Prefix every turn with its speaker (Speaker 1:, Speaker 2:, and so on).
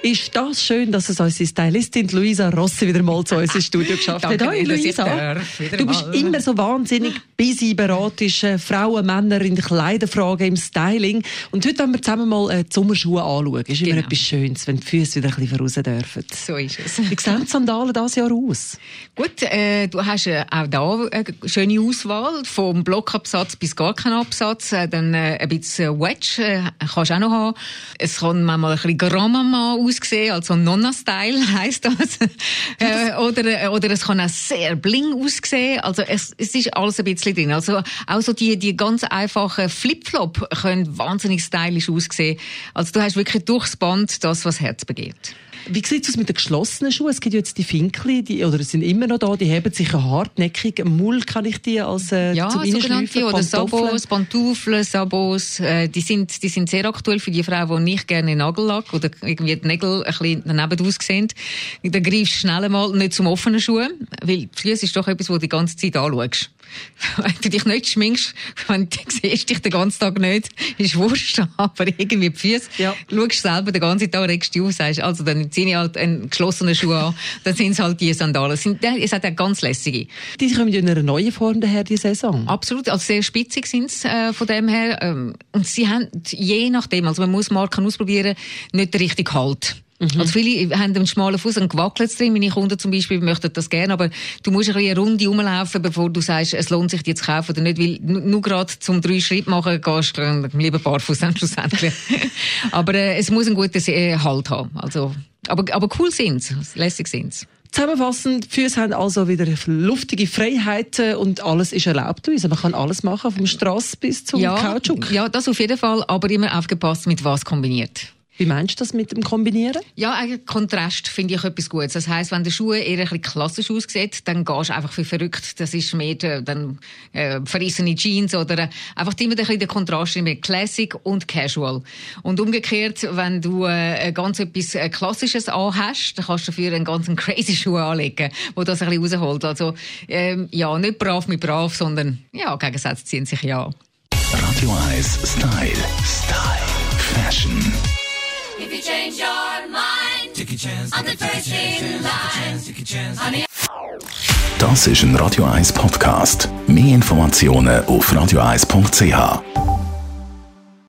Speaker 1: Ist das schön, dass es unsere Stylistin Luisa Rossi wieder mal zu uns ins Studio geschafft hat. Hoi, Luisa. Du bist immer so wahnsinnig busy, beratest äh, Frauen, Männer in Kleiderfragen, im Styling. Und heute wollen wir zusammen mal äh, die Sommerschuhe anschauen. Ist immer
Speaker 2: Genau.
Speaker 1: etwas Schönes, wenn die Füße wieder ein bisschen raus dürfen.
Speaker 2: So ist es.
Speaker 1: Wie sehen die Sandalen dieses Jahr aus?
Speaker 2: Gut, äh, du hast äh, auch da eine schöne Auswahl, vom Blockabsatz bis gar kein Absatz, äh, dann äh, ein bisschen Wedge äh, kannst du auch noch haben. Es kann manchmal ein bisschen Grandmama aussehen, also Nonna-Style heisst das. äh, oder, äh, oder es kann auch sehr bling aussehen, also es, es ist alles ein bisschen drin. Also auch so die, die ganz einfachen Flip-Flop können wahnsinnig stylisch aussehen. Also du hast wirklich durchs Band das, was Herz begehrt.
Speaker 1: Wie sieht es aus mit den geschlossenen Schuhen? Es gibt ja jetzt die Finkli, die, oder sind immer noch da, die heben sich hartneckig. Mull kann ich die als äh,
Speaker 2: Ja,
Speaker 1: zum
Speaker 2: sogenannte oder
Speaker 1: Pantoffeln.
Speaker 2: Sabos, Pantuffeln, Sabos, äh, die sind, die sind sehr aktuell für die Frauen, die nicht gerne Nagellack oder irgendwie die Nägel ein bisschen daneben aussehen. Dann greifst du schnell mal nicht zum offenen Schuh, weil Füße ist doch etwas, wo du die ganze Zeit anschaust. Wenn du dich nicht schminkst, wenn du siehst dich den ganzen Tag nicht, ist wurscht, aber irgendwie die Füße,
Speaker 1: Ja.
Speaker 2: schaust selber den ganzen Tag, regst dich auf, sagst, also dann ziehe ich halt einen geschlossenen Schuh an, dann sind es halt die Sandalen. Es sind- Es hat auch ganz lässige.
Speaker 1: Die kommen ja in einer neuen Form daher, die Saison.
Speaker 2: Absolut, also sehr spitzig sind sie äh, von dem her. Ähm, und sie haben je nachdem, also man muss Marken ausprobieren, nicht den richtigen Halt. Also viele haben einen schmalen Fuß, einen gewackelt drin. Meine Kunden zum Beispiel möchten das gerne, aber du musst ein bisschen eine Runde rumlaufen, bevor du sagst, es lohnt sich, die zu kaufen oder nicht, weil nu- nur gerade zum drei Schritt machen gehst du äh, lieber barfuß dann schlussendlich. aber äh, es muss einen guten äh, Halt haben. Also, aber, aber cool sind sie, lässig sind sie.
Speaker 1: Zusammenfassend, Füße haben also wieder luftige Freiheiten und alles ist erlaubt uns. Man kann alles machen, vom Strass bis zum Kautschuk.
Speaker 2: ja, das auf jeden Fall, aber immer aufgepasst, mit was kombiniert.
Speaker 1: Wie meinst du das mit dem Kombinieren?
Speaker 2: Ja, eigentlich Kontrast finde ich etwas Gutes. Das heisst, wenn der Schuh eher ein bisschen klassisch aussieht, dann gehst du einfach für verrückt. Das ist mehr der, dann, äh, verrissene Jeans oder äh, einfach immer ein bisschen der Kontrast mit Classic und Casual. Und umgekehrt, wenn du äh, ganz etwas äh, Klassisches anhast, dann kannst du dafür einen ganz crazy Schuh anlegen, wo das ein bisschen rausholt. Also, ähm, ja, nicht brav mit brav, sondern, ja, Gegensätze ziehen sich ja an.
Speaker 3: Radio 1 Style. Style. Fashion.
Speaker 4: If you change your mind, I'm the first in line. Honey,
Speaker 3: Das ist ein Radio 1 Podcast. Mehr Informationen auf radio1.ch.